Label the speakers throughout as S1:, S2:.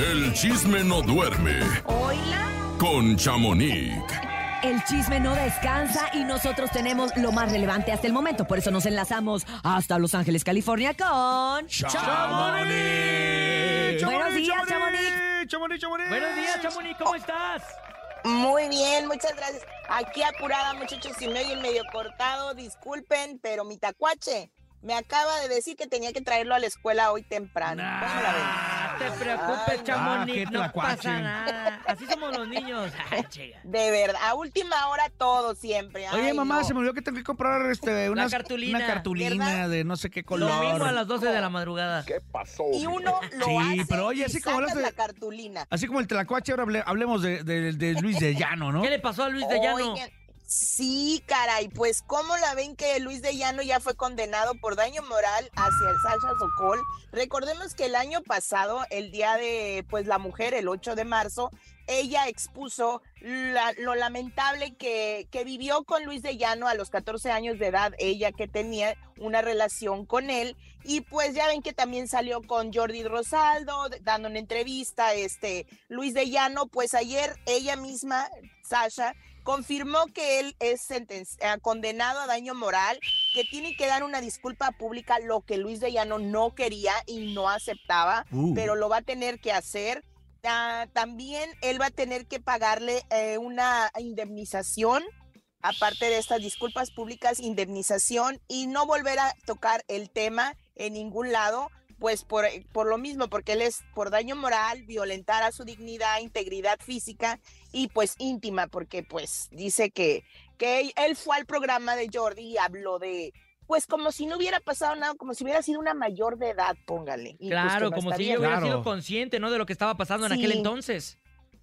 S1: El chisme no duerme
S2: Hola.
S1: con Chamonix.
S2: El chisme no descansa y nosotros tenemos lo más relevante hasta el momento. Por eso nos enlazamos hasta Los Ángeles, California con...
S1: ¡Chamonix!
S2: Buenos días, Chamonix.
S3: Chamonix, Chamonix.
S4: Buenos días, Chamonix, ¿cómo estás?
S5: Muy bien, muchas gracias. Aquí apurada, muchachos, si me oyen medio cortado, disculpen, pero mi tacuache me acaba de decir que tenía que traerlo a la escuela hoy temprano. ¿Cómo la ven?
S4: Ah, te preocupes,
S5: Ay, no.
S3: Ah,
S4: Chamonix,
S3: qué
S4: no
S3: tlacuache.
S4: pasa nada. Así somos los niños. Ay.
S5: De verdad, a última hora todo siempre.
S3: Oye, mamá,
S5: no.
S3: se me olvidó que tengo que comprar este,
S4: La
S3: unas-
S4: cartulina.
S3: una cartulina de no sé qué color.
S4: Lo mismo a las 12 de la madrugada.
S5: Y uno lo
S3: Sí,
S5: hace
S3: pero oye, así como
S5: la cartulina.
S3: Así como el tlacuache, ahora hable- hablemos de, de- de Luis de Llano, ¿no?
S4: ¿Qué le pasó a Luis de Llano?
S5: Oigan, sí, caray, pues ¿cómo la ven que Luis de Llano ya fue condenado por daño moral hacia el Sasha Sokol? Recordemos que el año pasado, el día de pues la mujer, el 8 de marzo, ella expuso lo lamentable que, que vivió con Luis de Llano a los 14 años de edad, ella que tenía una relación con él, y pues ya ven que también salió con Jordi Rosaldo, dando una entrevista, este, Luis de Llano, pues ayer ella misma, Sasha, confirmó que él es eh, condenado a daño moral, que tiene que dar una disculpa pública, lo que Luis de Llano no quería y no aceptaba,
S3: Uh.
S5: pero lo va a tener que hacer. También él va a tener que pagarle eh, una indemnización, aparte de estas disculpas públicas, indemnización y no volver a tocar el tema en ningún lado, pues por, por lo mismo, porque él es por daño moral, violentar a su dignidad, integridad física y pues íntima, porque pues dice que, que él fue al programa de Jordi y habló de, pues como si no hubiera pasado nada, como si hubiera sido una mayor de edad, póngale.
S4: Claro,
S5: no
S4: como si ella hubiera
S3: Claro.
S4: sido consciente, ¿no? De lo que estaba pasando en aquel entonces.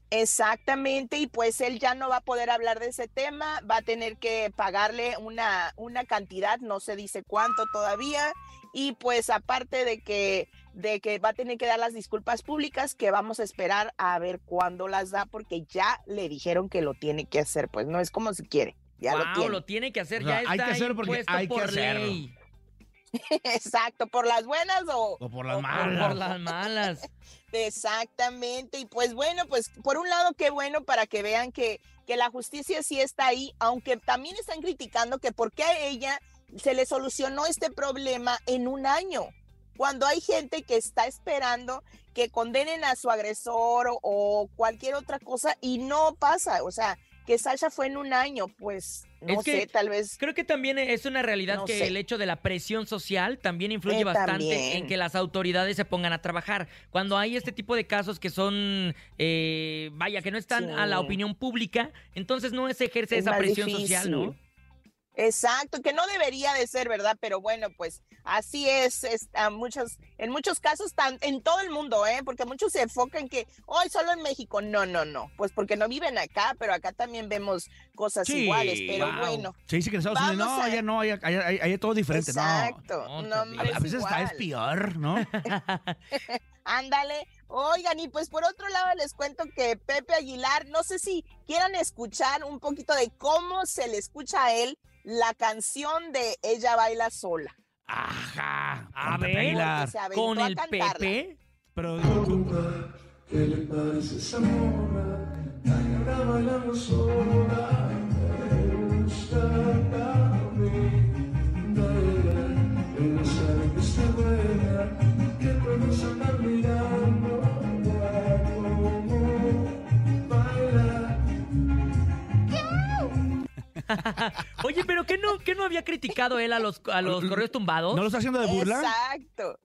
S5: Exactamente, y pues él ya no va a poder hablar de ese tema, va a tener que pagarle una, una cantidad, no se dice cuánto todavía, y pues aparte de que, de que va a tener que dar las disculpas públicas, que vamos a esperar a ver cuándo las da, porque ya le dijeron que lo tiene que hacer, pues no es como si quiere, ya
S4: Wow,
S5: lo tiene.
S4: lo tiene que hacer,
S3: O sea,
S4: ya
S3: hay
S4: está
S3: que hacerlo porque hay que
S4: por
S3: hacerlo.
S4: ley.
S5: Exacto, por las buenas o,
S3: O por las
S5: o
S3: malas.
S4: Por las malas.
S5: Exactamente, y pues bueno, pues por un lado qué bueno para que vean que, que la justicia sí está ahí, aunque también están criticando que por qué ella se le solucionó este problema en un año, cuando hay gente que está esperando que condenen a su agresor o, o cualquier otra cosa y no pasa, o sea, que Sasha fue en un año, pues no
S4: Es que
S5: sé, tal vez
S4: Creo que también es una realidad
S5: No
S4: que
S5: sé.
S4: el hecho de la presión social también influye
S5: Eh,
S4: bastante
S5: también.
S4: en que las autoridades se pongan a trabajar. Cuando hay este tipo de casos que son, eh, vaya, que no están
S5: Sí.
S4: a la opinión pública, entonces no se ejerce
S5: Es
S4: esa presión social, ¿no?
S5: Exacto, que no debería de ser, ¿verdad? Pero bueno, pues así es, es a muchos, en muchos casos, tan, en todo el mundo, ¿eh? Porque muchos se enfocan que hoy solo en México. No, no, no, pues porque no viven acá, pero acá también vemos cosas
S3: Sí,
S5: iguales, pero
S4: wow.
S5: bueno.
S3: Se dice que en Estados Unidos, no,
S5: a-
S3: allá no, allá, allá- allá todo diferente,
S5: Exacto,
S4: No,
S5: no,
S3: no. A, a
S5: es
S3: veces está es peor, ¿no?
S5: Ándale, oigan, y pues por otro lado les cuento que Pepe Aguilar, no sé si quieran escuchar un poquito de cómo se le escucha a él la canción de Ella baila sola.
S3: Ajá.
S4: A ver. Con el. Pepe.
S3: Pero
S6: ¿Qué le parece esa mona? Ahora bailamos sola. Me gusta a mí. Baila, ella sabe que está buena, que todos andan mirando.
S4: no, qué no había criticado él a los, a los correos tumbados?
S3: ¿no lo está haciendo de burla?
S5: Exacto.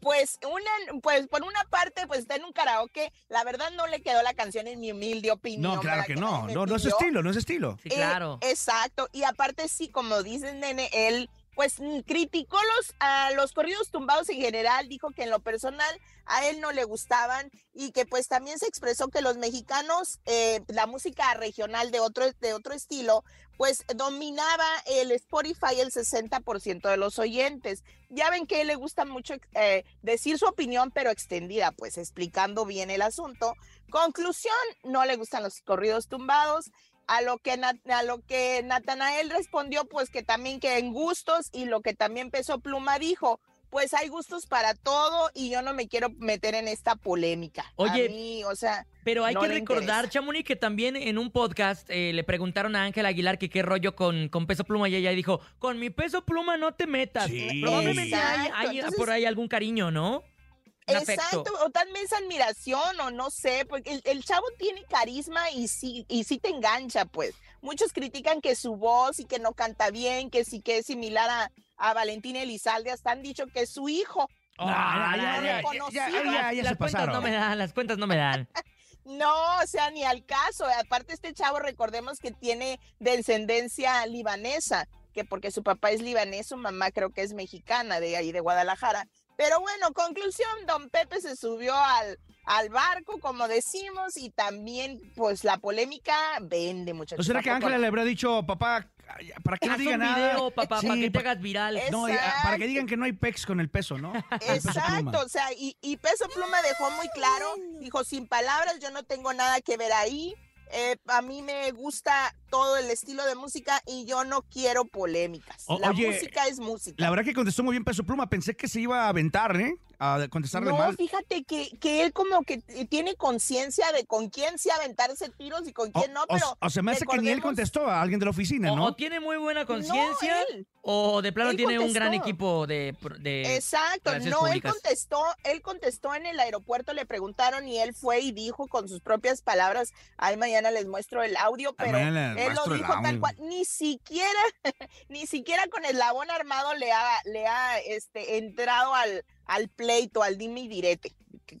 S5: Pues una, pues por una parte, pues está en un karaoke. La verdad no le quedó la canción en mi humilde opinión.
S3: No, claro que no. No, no es estilo, no es estilo.
S4: Sí,
S5: Eh,
S4: claro.
S5: exacto. Y aparte sí, como dices, nene, él pues criticó los, a los corridos tumbados en general, dijo que en lo personal a él no le gustaban y que pues también se expresó que los mexicanos, eh, la música regional de otro, de otro estilo, pues dominaba el Spotify el 60% de los oyentes. Ya ven que le gusta mucho eh, decir su opinión, pero extendida, pues explicando bien el asunto. Conclusión, no le gustan los corridos tumbados. A lo que Nat- a lo que Natanael respondió, pues que también que en gustos y lo que también Peso Pluma dijo, pues hay gustos para todo y yo no me quiero meter en esta polémica.
S4: Oye,
S5: A mí, o sea,
S4: Pero hay
S5: no
S4: que recordar. Chamonix, que también en un podcast eh, le preguntaron a Ángel Aguilar que qué rollo con, con Peso Pluma y ella dijo, con mi Peso Pluma no te metas.
S3: Sí.
S4: Probablemente hay,
S5: Exacto,
S4: hay
S5: entonces-
S4: por ahí algún cariño, ¿no?
S5: Exacto,
S4: afecto.
S5: o tal vez admiración o no sé, porque el, el chavo tiene carisma y sí, y sí te engancha, pues. Muchos critican que su voz y que no canta bien, que sí que es similar a, a Valentín Elizalde, hasta han dicho que es su hijo.
S4: Ya, las
S3: se
S4: cuentas no me dan, las cuentas no me dan.
S5: No, o sea, ni al caso. Aparte, este chavo, recordemos que tiene descendencia libanesa, que porque su papá es libanés, su mamá creo que es mexicana, de ahí de Guadalajara. Pero bueno, conclusión, don Pepe se subió al, al barco, como decimos, y también, pues, la polémica vende,
S3: ¿No
S5: muchachos.
S3: será que Ángela le habrá dicho, papá, para que no diga nada?
S4: video, papá,
S3: Sí,
S4: para que te hagas viral.
S3: No, y, para que digan que no hay pex con el peso, ¿no? Peso.
S5: Exacto, o sea, y, y Peso Pluma dejó muy claro, dijo, sin palabras, yo no tengo nada que ver ahí, eh, a mí me gusta todo el estilo de música y yo no quiero polémicas.
S3: O-
S5: la
S3: oye,
S5: música es música.
S3: La verdad que contestó muy bien peso pluma. Pensé que se iba a aventar, ¿eh? A contestarle
S5: no,
S3: mal.
S5: fíjate que, que él como que tiene conciencia de con quién sí aventarse tiros y con
S3: O,
S5: quién no,
S3: o-
S5: pero...
S3: o se me hace que ni él contestó a alguien de la oficina,
S4: O,
S3: ¿no?
S4: o tiene muy buena conciencia, o de plano
S5: Él
S4: tiene un gran equipo de... de
S5: Exacto, no, él contestó, él contestó en el aeropuerto, le preguntaron y él fue y dijo con sus propias palabras, ay, mañana les muestro el audio, pero él lo dijo tal cual, ni siquiera, ni siquiera con el labón armado le ha, le ha este, entrado al, al pleito, al dime y direte.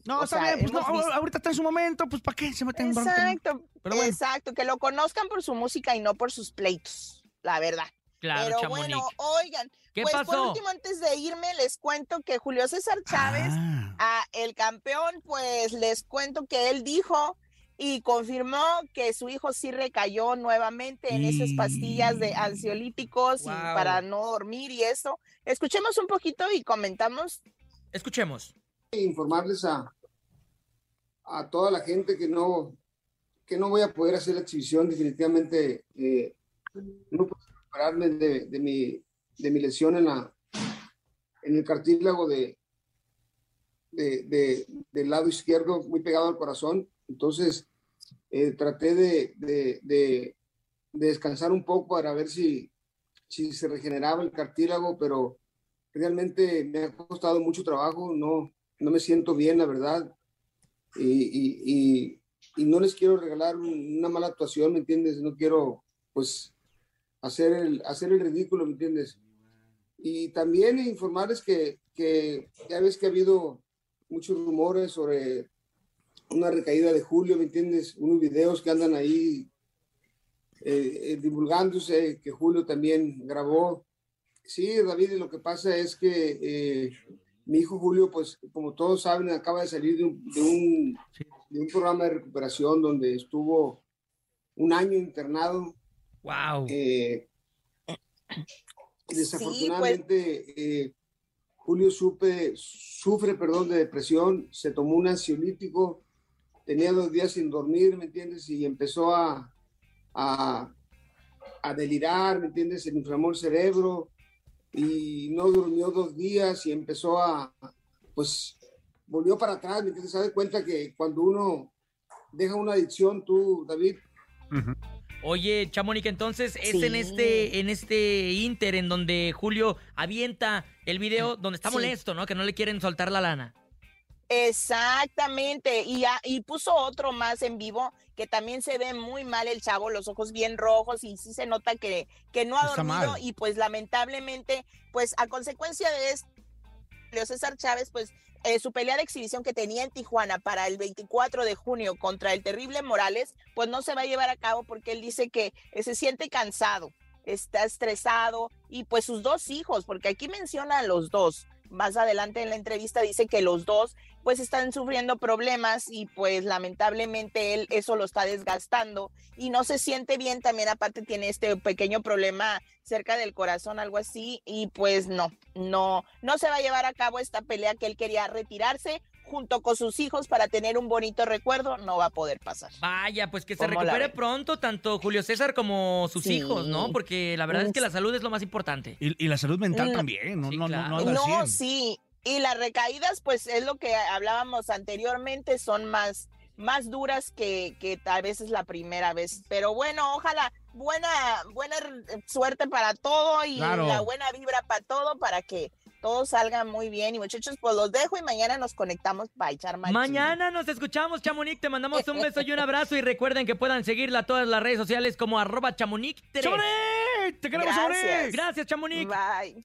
S3: No,
S5: O
S3: está
S5: sea,
S3: bien, pues no,
S5: visto-
S3: ahorita está en su momento, pues ¿para qué se meten?
S5: Exacto,
S3: Pero bueno.
S5: exacto, que lo conozcan por su música y no por sus pleitos, la verdad.
S4: Claro,
S5: Pero
S4: Chamonix.
S5: bueno, oigan,
S4: ¿Qué
S5: pues por último, antes de irme, les cuento que Julio César Chávez
S3: Ah.
S5: a el campeón, pues les cuento que él dijo y confirmó que su hijo sí recayó nuevamente en esas pastillas de ansiolíticos y para no dormir y eso. Escuchemos un poquito y comentamos.
S4: Escuchemos.
S7: informarles a, a toda la gente que no, que no voy a poder hacer la exhibición. Definitivamente eh, no puedo recuperarme de, de mi, de mi lesión en, la, en el cartílago de, de, de- del lado izquierdo, muy pegado al corazón. Entonces, eh, traté de, de- de- de descansar un poco para ver si, si se regeneraba el cartílago, pero realmente me ha costado mucho trabajo, no, no me siento bien, la verdad. Y, y- no les quiero regalar un- una mala actuación, ¿me entiendes? No quiero, pues, hacer el, hacer el ridículo, ¿me entiendes? Y también informarles que, que ya ves que ha habido muchos rumores sobre una recaída de Julio, ¿me entiendes? Unos videos que andan ahí eh, eh, divulgándose, que Julio también grabó. Sí, David, lo que pasa es que eh, mi hijo Julio, pues como todos saben, acaba de salir de un, de un, de un programa de recuperación donde estuvo un año internado.
S4: Wow.
S7: Eh,
S5: pues
S7: desafortunadamente, eh, Julio supe, sufre perdón, de depresión, se tomó un ansiolítico, tenía dos días sin dormir, ¿me entiendes? Y empezó a, a, a delirar, ¿me entiendes? Se le inflamó el cerebro y no durmió dos días y empezó a, pues, volvió para atrás, ¿me entiendes? Se da cuenta que cuando uno deja una adicción, tú, David.
S4: Oye, Chamonix, entonces es
S5: Sí.
S4: en este en este Inter en donde Julio avienta el video donde está
S5: Sí.
S4: molesto, ¿no? Que no le quieren soltar la lana.
S5: Exactamente, y, ya- y puso otro más en vivo que también se ve muy mal el chavo, los ojos bien rojos y sí se nota que, que no ha
S3: Está
S5: dormido
S3: mal.
S5: y pues lamentablemente, pues a consecuencia de esto, César Chávez, pues eh, su pelea de exhibición que tenía en Tijuana para el 24 de junio contra el terrible Morales, pues no se va a llevar a cabo porque él dice que eh, se siente cansado, está estresado y pues sus dos hijos, porque aquí menciona a los dos. Más adelante en la entrevista dice que los dos pues están sufriendo problemas y pues lamentablemente él eso lo está desgastando y no se siente bien, también aparte tiene este pequeño problema cerca del corazón, algo así, y pues no, no, no se va a llevar a cabo esta pelea que él quería retirarse junto con sus hijos para tener un bonito recuerdo, no va a poder pasar.
S4: Vaya, pues que se
S5: ¿Cómo la
S4: recupere pronto tanto Julio César como sus
S5: Sí.
S4: hijos, ¿no? Porque la verdad es que
S5: Uf.
S4: la salud es lo más importante.
S3: Y, y la salud mental
S5: No.
S3: también, no,
S4: Sí,
S3: no, no,
S4: claro.
S3: no anda al
S5: No,
S3: 100.
S5: sí, Y las recaídas, pues es lo que hablábamos anteriormente, son más, más duras que, que tal vez es la primera vez. Pero bueno, ojalá buena, buena suerte para todo y
S3: Claro.
S5: la buena vibra para todo para que todo salga muy bien. Y muchachos, pues los dejo y mañana nos conectamos para echar más.
S4: Mañana nos escuchamos, Chamonix. Te mandamos un beso y un abrazo. Y recuerden que puedan seguirla a todas las redes sociales como arroba chamonix.
S3: ¡Chamonix! ¡Te queremos,
S5: Gracias.
S3: Chamonix!
S4: Gracias, Chamonix.
S5: Bye.